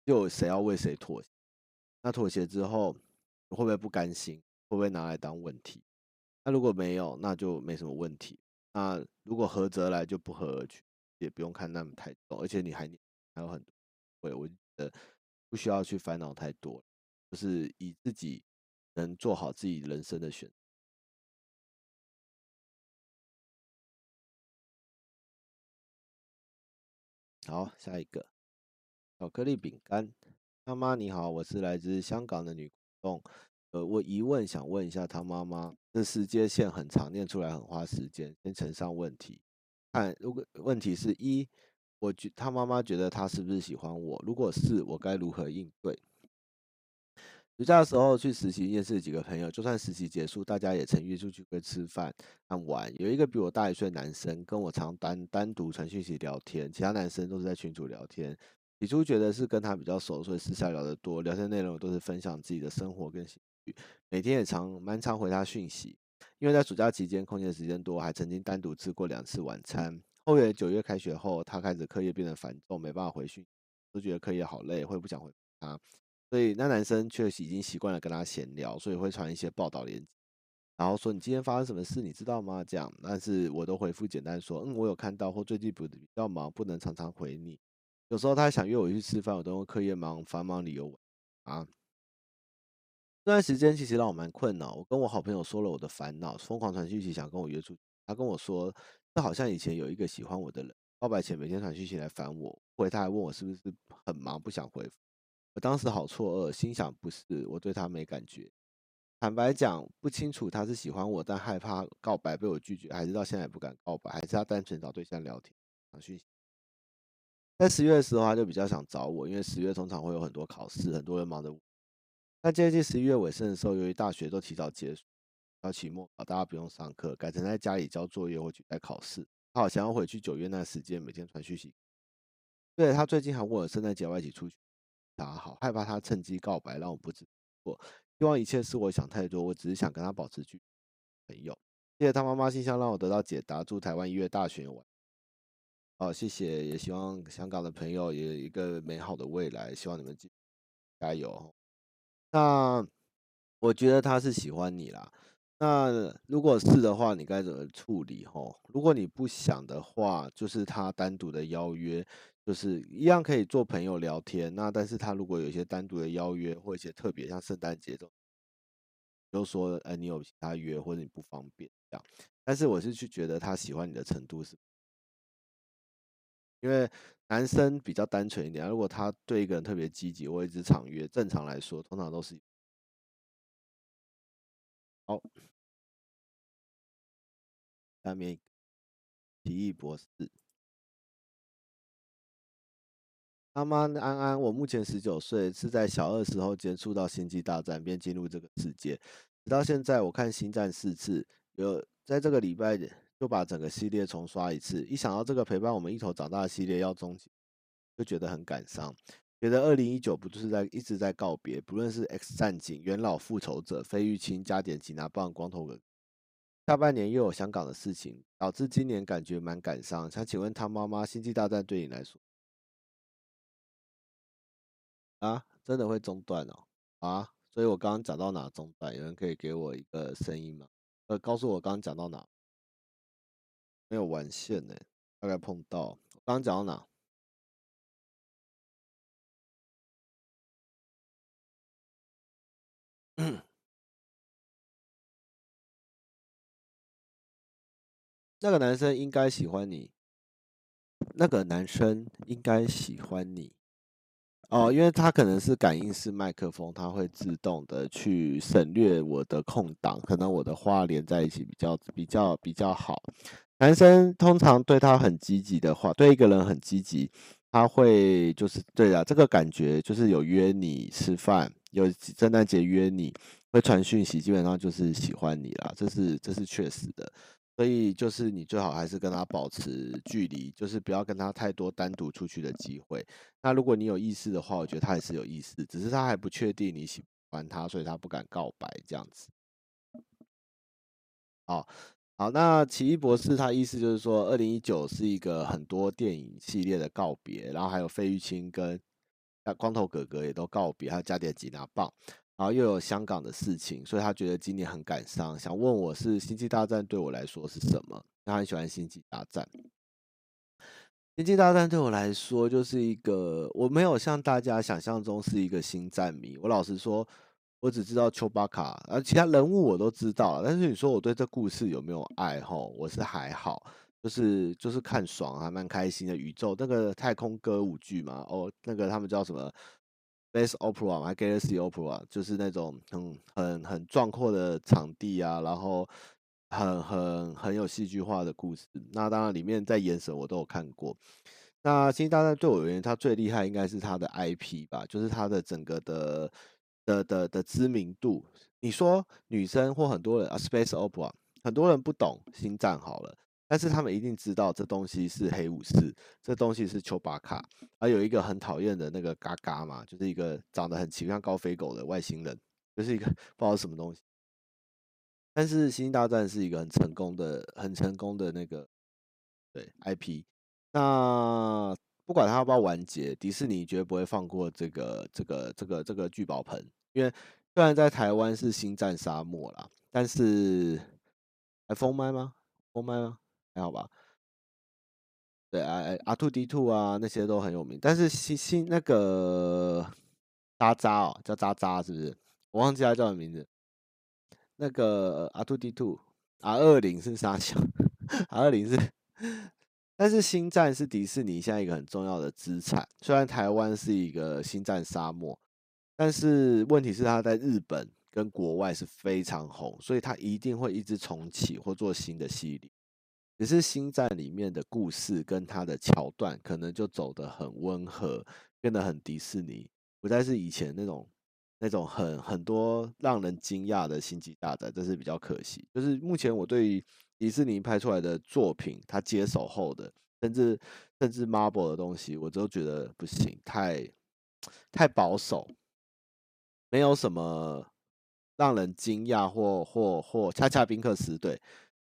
就谁要为谁妥协？那妥协之后，会不会不甘心？会不会拿来当问题？那如果没有，那就没什么问题。那如果合则来，就不合而去。也不用看那么太多，而且你还还有很多，对，我觉得不需要去烦恼太多，就是以自己能做好自己人生的选择。好，下一个巧克力饼干。汤妈你好，我是来自香港的女观众，呃，我疑问想问一下他妈妈，这时间线很长，念出来很花时间，先呈上问题。看，如果问题是一，我觉他妈妈觉得他是不是喜欢我？如果是，我该如何应对？暑假的时候去实习，认识几个朋友。就算实习结束，大家也曾约出去会吃饭玩。有一个比我大一岁的男生，跟我常单单独传讯息聊天，其他男生都是在群组聊天。起初觉得是跟他比较熟，所以私下聊得多，聊天内容都是分享自己的生活跟兴趣。每天也常蛮常回他讯息，因为在暑假期间空闲时间多，还曾经单独吃过两次晚餐。后月九月开学后，他开始课业变得繁重，没办法回讯，都觉得课业好累，会不想回他。所以那男生却已经习惯了跟他闲聊，所以会传一些报道链接，然后说你今天发生什么事，你知道吗？这样，但是我都回复简单说，嗯，我有看到，或最近不比较忙，不能常常回你。有时候他想约我去吃饭，我都用课业忙、繁忙理由啊。这段时间其实让我蛮困扰，我跟我好朋友说了我的烦恼，疯狂传讯息想跟我约出去。他跟我说，这好像以前有一个喜欢我的人，告白前每天传讯息来烦我，回他还问我是不是很忙不想回复。我当时好错愕，心想不是，我对他没感觉。坦白讲，不清楚他是喜欢我，但害怕告白被我拒绝，还是到现在也不敢告白，还是他单纯找对象聊天。在十月的时候，他就比较想找我，因为十月通常会有很多考试，很多人忙着。那接近十一月尾声的时候，由于大学都提早结束，要期末考，大家不用上课，改成在家里交作业或举办考试。他好想要回去九月那时间，每天传讯息。对，他最近还问我圣诞节要一起出去。打好害怕他趁机告白，让我不知我希望一切是我想太多，我只是想跟他保持距离。朋友，谢谢他妈妈信箱让我得到解答。祝台湾音乐大学完。好，谢谢，也希望香港的朋友也有一个美好的未来，希望你们加油。那我觉得他是喜欢你啦。那如果是的话，你该怎么处理？吼，如果你不想的话，就是他单独的邀约。就是一样可以做朋友聊天，那但是他如果有一些单独的邀约，或一些特别像圣诞节这种，就说哎，你有其他约或者你不方便这样，但是我是去觉得他喜欢你的程度是，因为男生比较单纯一点，如果他对一个人特别积极，我一直常约，正常来说通常都是好。下面奇异博士。妈妈安安，我目前十九岁，是在小二时候接触到《星际大战》，便进入这个世界。直到现在，我看《星战》四次，有在这个礼拜就把整个系列重刷一次。一想到这个陪伴我们一同长大的系列要终结，就觉得很感伤。觉得二零一九不就是在一直在告别？不论是 X 战警、元老复仇者、费玉清、加点吉拿棒、光头哥，下半年又有香港的事情，导致今年感觉蛮感伤。想请问他妈妈，《星际大战》对你来说？啊，真的会中断哦！啊，所以我刚刚讲到哪中断？有人可以给我一个声音吗？呃，告诉我刚刚讲到哪？没有完线呢，大概碰到。刚刚讲到哪？那个男生应该喜欢你。那个男生应该喜欢你。哦，因为它可能是感应式麦克风，它会自动的去省略我的空档，可能我的话连在一起比较比较比较好。男生通常对他很积极的话，对一个人很积极，他会就是对啊，这个感觉就是有约你吃饭，有圣诞节约你，会传讯息，基本上就是喜欢你啦，这是这是确实的。所以就是你最好还是跟他保持距离，就是不要跟他太多单独出去的机会。那如果你有意思的话，我觉得他也是有意思，只是他还不确定你喜欢他，所以他不敢告白这样子。好，好，那奇异博士他意思就是说，二零一九是一个很多电影系列的告别，然后还有费玉清跟光头哥哥也都告别，还有加点吉拿棒。然后又有香港的事情，所以他觉得今年很感伤，想问我是《星际大战》对我来说是什么？他很喜欢《星际大战》。《星际大战》对我来说就是一个，我没有像大家想象中是一个星战迷。我老实说，我只知道丘巴卡，而其他人物我都知道。但是你说我对这故事有没有爱？吼，我是还好，就是就是看爽，还蛮开心的。宇宙那个太空歌舞剧嘛，哦，那个他们叫什么？Space Opera 还 Galaxy Opera，就是那种很很很壮阔的场地啊，然后很很很有戏剧化的故事。那当然里面在演什么我都有看过。那星际大战对我而言，它最厉害应该是它的 IP 吧，就是它的整个的。的的的知名度，你说女生或很多人啊，Space Opera，很多人不懂星战好了，但是他们一定知道这东西是黑武士，这东西是丘巴卡，还有一个很讨厌的那个嘎嘎嘛，就是一个长得很奇像高飞狗的外星人，就是一个 <laughs> 不知道什么东西。但是星际大战是一个很成功的、很成功的那个对 IP，那。不管它要不要完结，迪士尼绝对不会放过这个这个这个这个聚宝盆。因为虽然在台湾是星战沙漠啦，但是还封麦吗？封麦吗？还好吧。对，哎，R2D2 啊，那些都很有名。但是新新那个渣渣哦，叫渣渣是不是？我忘记他叫什么名字。那个 R2D2，R20 是啥小？R20 是。但是星战是迪士尼现在一个很重要的资产。虽然台湾是一个星战沙漠，但是问题是它在日本跟国外是非常红，所以它一定会一直重启或做新的系列。只是星战里面的故事跟它的桥段可能就走得很温和，变得很迪士尼，不再是以前那种那种很很多让人惊讶的星际大战，这是比较可惜。就是目前我对于。迪士尼拍出来的作品，他接手后的，甚至甚至 Marvel 的东西，我都觉得不行，太太保守，没有什么让人惊讶或或或恰恰宾克斯对，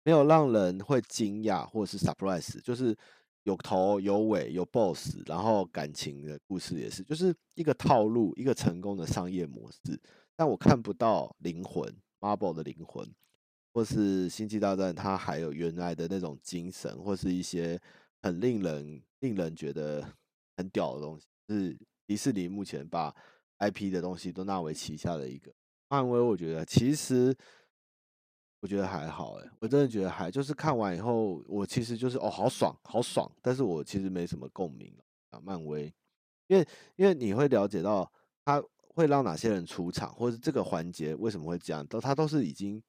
没有让人会惊讶或是 surprise，就是有头有尾有 boss，然后感情的故事也是，就是一个套路，一个成功的商业模式，但我看不到灵魂，Marvel 的灵魂。或是星际大战，它还有原来的那种精神，或是一些很令人令人觉得很屌的东西，是迪士尼目前把 IP 的东西都纳为旗下的一个。漫威，我觉得其实我觉得还好，哎，我真的觉得还就是看完以后，我其实就是哦，好爽，好爽，但是我其实没什么共鸣啊。漫威，因为因为你会了解到他会让哪些人出场，或是这个环节为什么会这样，都他都是已经。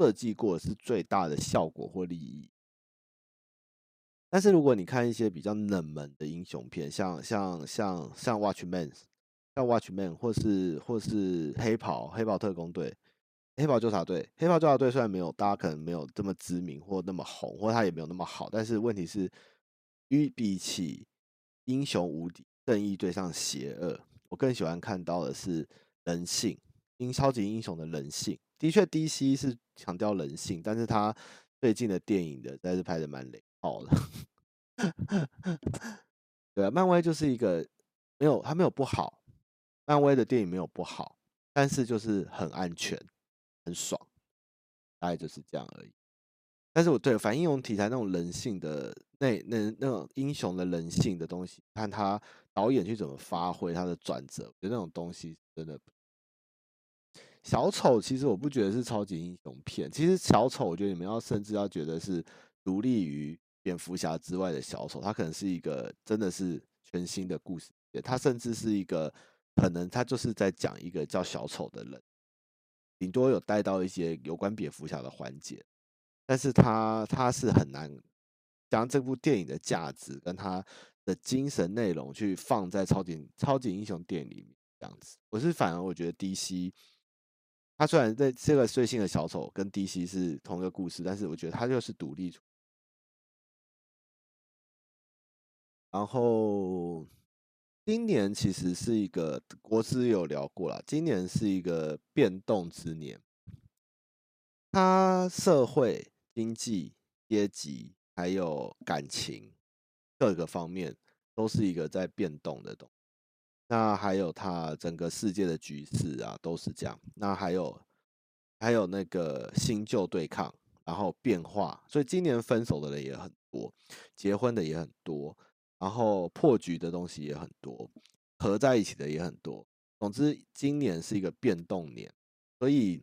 设计过是最大的效果或利益，但是如果你看一些比较冷门的英雄片，像像像像 Watchmen，像 Watchmen 或是或是黑袍黑袍特工队、黑袍纠察队、黑袍纠察队虽然没有大家可能没有这么知名或那么红，或他也没有那么好，但是问题是，与比起英雄无敌、正义对上邪恶，我更喜欢看到的是人性，英超级英雄的人性。的确，DC 是强调人性，但是他最近的电影的，但是拍的蛮雷好的。<laughs> 对啊，漫威就是一个没有，他没有不好，漫威的电影没有不好，但是就是很安全，很爽，大概就是这样而已。但是我对反英雄题材那种人性的那那那种英雄的人性的东西，看他导演去怎么发挥他的转折，我觉得那种东西真的。小丑其实我不觉得是超级英雄片，其实小丑我觉得你们要甚至要觉得是独立于蝙蝠侠之外的小丑，他可能是一个真的是全新的故事，他甚至是一个可能他就是在讲一个叫小丑的人，顶多有带到一些有关蝙蝠侠的环节，但是他他是很难将这部电影的价值跟他的精神内容去放在超级超级英雄电影里面这样子，我是反而我觉得 DC。他虽然在这个最新的小丑跟 DC 是同一个故事，但是我觉得他就是独立出。然后今年其实是一个国师有聊过了，今年是一个变动之年。他社会、经济、阶级还有感情各个方面都是一个在变动的东西。那还有他整个世界的局势啊，都是这样。那还有还有那个新旧对抗，然后变化。所以今年分手的人也很多，结婚的也很多，然后破局的东西也很多，合在一起的也很多。总之，今年是一个变动年。所以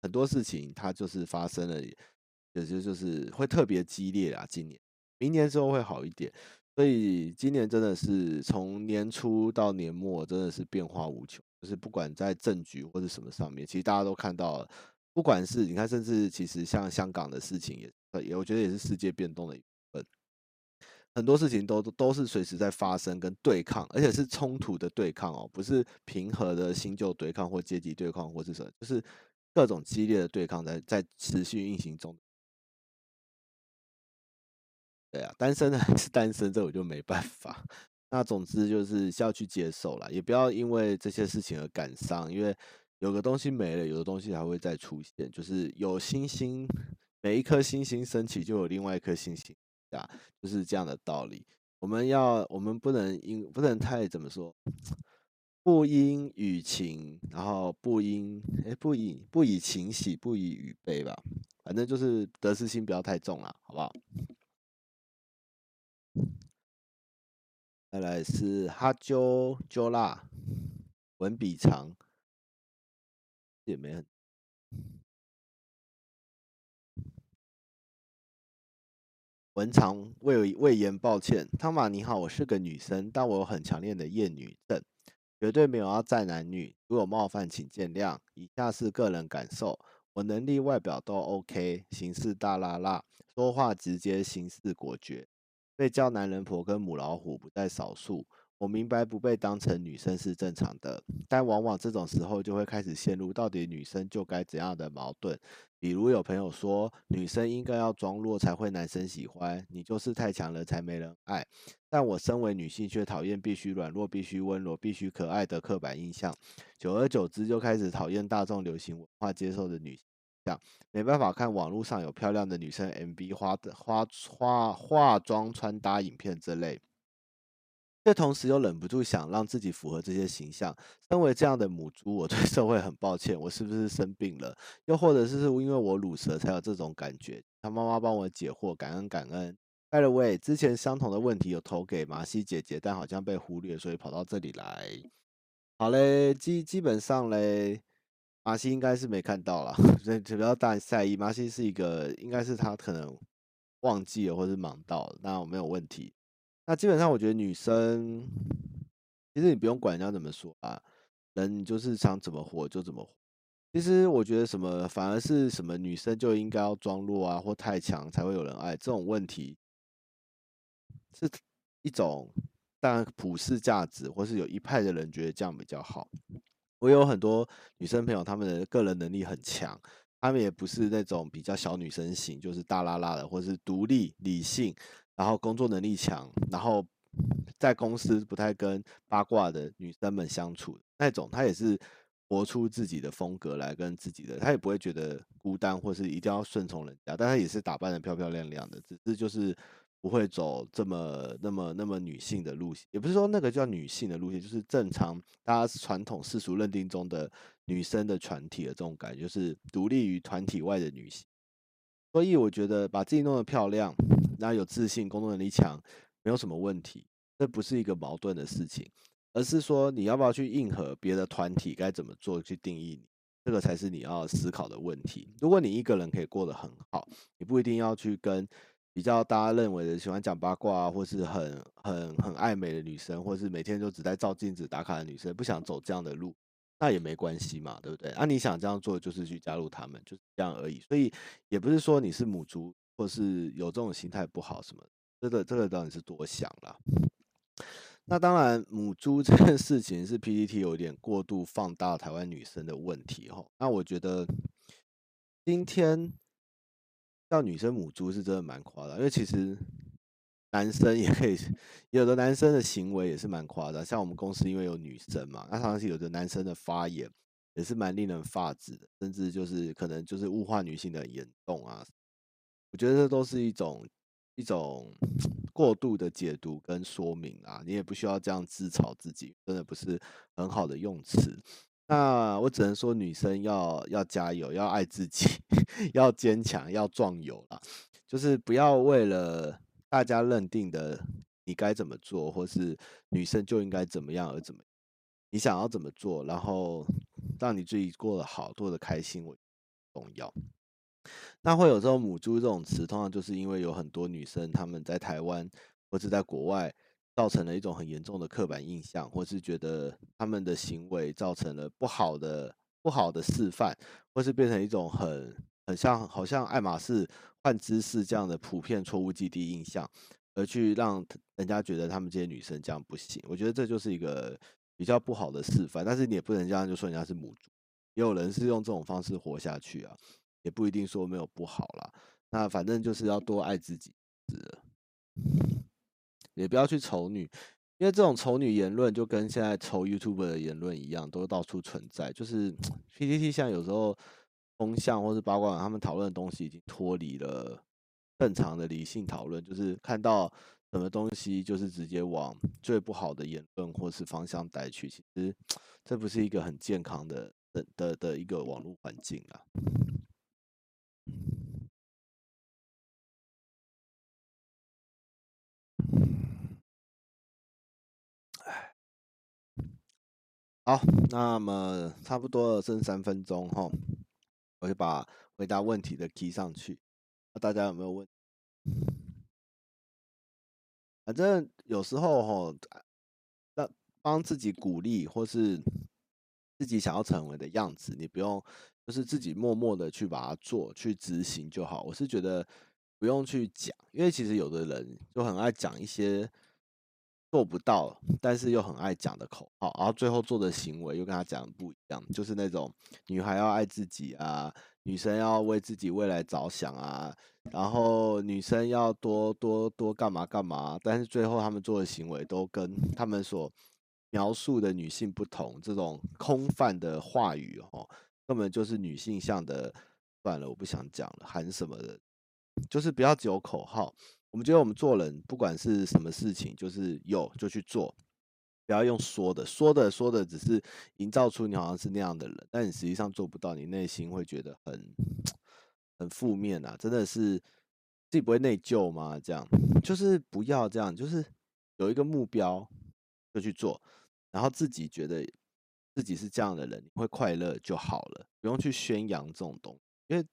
很多事情它就是发生了，也就就是会特别激烈啊。今年、明年之后会好一点，所以今年真的是从年初到年末，真的是变化无穷。就是不管在政局或者什么上面，其实大家都看到了，不管是你看，甚至其实像香港的事情也也，我觉得也是世界变动的一。很多事情都都是随时在发生跟对抗，而且是冲突的对抗哦，不是平和的新旧对抗或阶级对抗或是什么，就是各种激烈的对抗在在持续运行中。对啊，单身还是单身，这我就没办法。<laughs> 那总之就是需要去接受了，也不要因为这些事情而感伤，因为有个东西没了，有的东西还会再出现。就是有星星，每一颗星星升起，就有另外一颗星星啊，就是这样的道理。我们要，我们不能因不能太怎么说，不因雨晴，然后不因哎不以不以晴喜，不以雨悲吧。反正就是得失心不要太重啦，好不好？再来是哈啾啾啦，文笔长，也没很文长未未言抱歉，汤玛你好，我是个女生，但我有很强烈的厌女症，绝对没有要赞男女，如有冒犯请见谅。以下是个人感受，我能力外表都 OK，行事大辣辣，说话直接，行事果决。被叫男人婆跟母老虎不在少数，我明白不被当成女生是正常的，但往往这种时候就会开始陷入到底女生就该怎样的矛盾。比如有朋友说女生应该要装弱才会男生喜欢，你就是太强了才没人爱，但我身为女性却讨厌必须软弱、必须温柔、必须可爱的刻板印象，久而久之就开始讨厌大众流行文化接受的女性。没办法看网络上有漂亮的女生 MV 花的花化化妆穿搭影片之类，却同时又忍不住想让自己符合这些形象。身为这样的母猪，我对社会很抱歉，我是不是生病了？又或者是因为我乳蛇才有这种感觉？他妈妈帮我解惑，感恩感恩。By the way，之前相同的问题有投给麻西姐姐，但好像被忽略，所以跑到这里来。好嘞，基基本上嘞。马西应该是没看到啦，所以不要大在意。马西是一个，应该是他可能忘记了或是忙到了，那我没有问题。那基本上我觉得女生，其实你不用管人家怎么说啊，人就是想怎么活就怎么活。其实我觉得什么反而是什么女生就应该要装弱啊，或太强才会有人爱，这种问题是一种当然普世价值，或是有一派的人觉得这样比较好。我有很多女生朋友，她们的个人能力很强，她们也不是那种比较小女生型，就是大拉拉的，或是独立理性，然后工作能力强，然后在公司不太跟八卦的女生们相处那种，她也是活出自己的风格来跟自己的，她也不会觉得孤单，或是一定要顺从人家，但她也是打扮的漂漂亮亮的，只是就是。不会走这么那么那么女性的路线，也不是说那个叫女性的路线，就是正常大家传统世俗认定中的女生的团体的这种感觉，就是独立于团体外的女性。所以我觉得把自己弄得漂亮，然后有自信、工作能力强，没有什么问题。这不是一个矛盾的事情，而是说你要不要去应和别的团体该怎么做去定义你，这个才是你要思考的问题。如果你一个人可以过得很好，你不一定要去跟。比较大家认为的喜欢讲八卦啊，或是很很很爱美的女生，或是每天都只在照镜子打卡的女生，不想走这样的路，那也没关系嘛，对不对？啊，你想这样做，就是去加入他们，就是这样而已。所以也不是说你是母猪，或是有这种心态不好什么，这个这个当然是多想了。那当然，母猪这件事情是 PPT 有点过度放大台湾女生的问题哈。那我觉得今天。叫女生母猪是真的蛮夸张，因为其实男生也可以，<laughs> 有的男生的行为也是蛮夸张。像我们公司因为有女生嘛，那常常是有的男生的发言也是蛮令人发指的，甚至就是可能就是物化女性的严重啊。我觉得这都是一种一种 <tsk> 过度的解读跟说明啊，你也不需要这样自嘲自己，真的不是很好的用词。那我只能说，女生要要加油，要爱自己，<laughs> 要坚强，要壮游啦。就是不要为了大家认定的你该怎么做，或是女生就应该怎么样而怎么，你想要怎么做，然后让你自己过得好，过得开心，我重要。那会有这种母猪这种词，通常就是因为有很多女生她们在台湾或是在国外，造成了一种很严重的刻板印象，或是觉得他们的行为造成了不好的不好的示范，或是变成一种很很像好像爱马仕换姿势这样的普遍错误既定印象，而去让人家觉得他们这些女生这样不行。我觉得这就是一个比较不好的示范，但是你也不能这样就说人家是母猪，也有人是用这种方式活下去啊，也不一定说没有不好啦。那反正就是要多爱自己，也不要去丑女，因为这种丑女言论就跟现在丑 YouTube 的言论一样，都到处存在。就是 <tsk> PTT 像有时候风向或是八卦，他们讨论的东西已经脱离了正常的理性讨论，就是看到什么东西就是直接往最不好的言论或是方向带去。其实 <tsk> 这不是一个很健康的的的的一个网络环境啊。好，那么差不多剩三分钟哈，我会把回答问题的贴上去。那大家有没有问？反正有时候吼，那帮自己鼓励或是自己想要成为的样子，你不用就是自己默默的去把它做，去执行就好。我是觉得不用去讲，因为其实有的人就很爱讲一些。做不到，但是又很爱讲的口号，然后最后做的行为又跟他讲的不一样，就是那种女孩要爱自己啊，女生要为自己未来着想啊，然后女生要多多多干嘛干嘛，但是最后他们做的行为都跟他们所描述的女性不同，这种空泛的话语哦，根本就是女性向的。算了，我不想讲了，喊什么的，就是不要只有口号。我们觉得我们做人，不管是什么事情，就是有就去做，不要用说的，说的说的，只是营造出你好像是那样的人，但你实际上做不到，你内心会觉得很很负面啊！真的是自己不会内疚吗？这样就是不要这样，就是有一个目标就去做，然后自己觉得自己是这样的人，你会快乐就好了，不用去宣扬这种东西，因为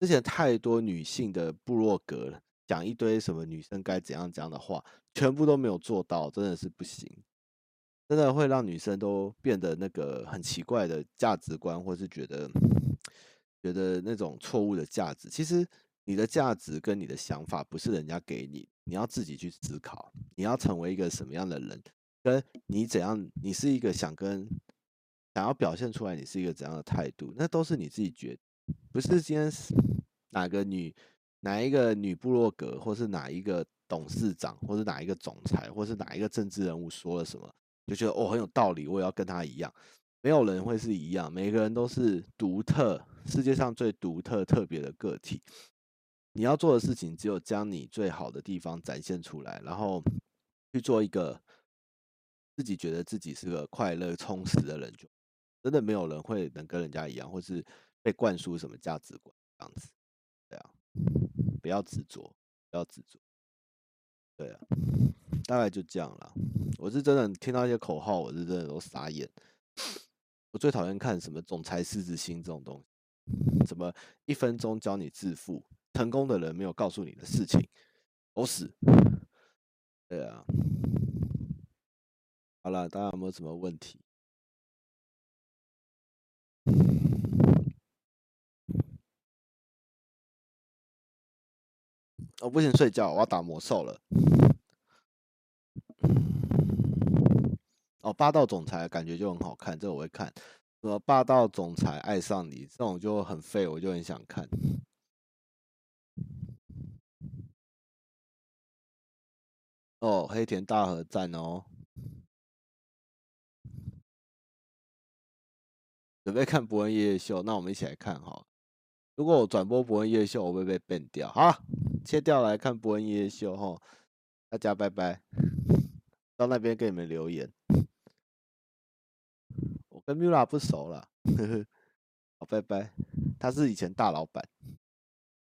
之前太多女性的部落格了。讲一堆什么女生该怎样怎样的话，全部都没有做到，真的是不行，真的会让女生都变得那个很奇怪的价值观，或是觉得觉得那种错误的价值。其实你的价值跟你的想法不是人家给你，你要自己去思考，你要成为一个什么样的人，跟你怎样，你是一个想跟想要表现出来，你是一个怎样的态度，那都是你自己决，不是今天哪个女。哪一个女部落格，或是哪一个董事长，或是哪一个总裁，或是哪一个政治人物说了什么，就觉得哦很有道理，我也要跟他一样。没有人会是一样，每个人都是独特，世界上最独特、特别的个体。你要做的事情，只有将你最好的地方展现出来，然后去做一个自己觉得自己是个快乐、充实的人，就真的没有人会能跟人家一样，或是被灌输什么价值观这样子，不要执着，不要执着。对啊，大概就这样了。我是真的听到一些口号，我是真的都傻眼。我最讨厌看什么总裁狮子心这种东西，什么一分钟教你致富，成功的人没有告诉你的事情，都是。对啊，好了，大家有没有什么问题？我不行睡觉，我要打魔兽了。哦，霸道总裁感觉就很好看，这个我会看。什么霸道总裁爱上你，这种就很废，我就很想看。哦，黑田大河赞哦，准备看博恩夜夜秀，那我们一起来看哈。如果我转播博恩夜秀，我会被 ban 掉。好。切掉来看博恩夜夜秀哈，大家拜拜，到那边给你们留言。我跟 Mula 不熟了，好拜拜，他是以前大老板。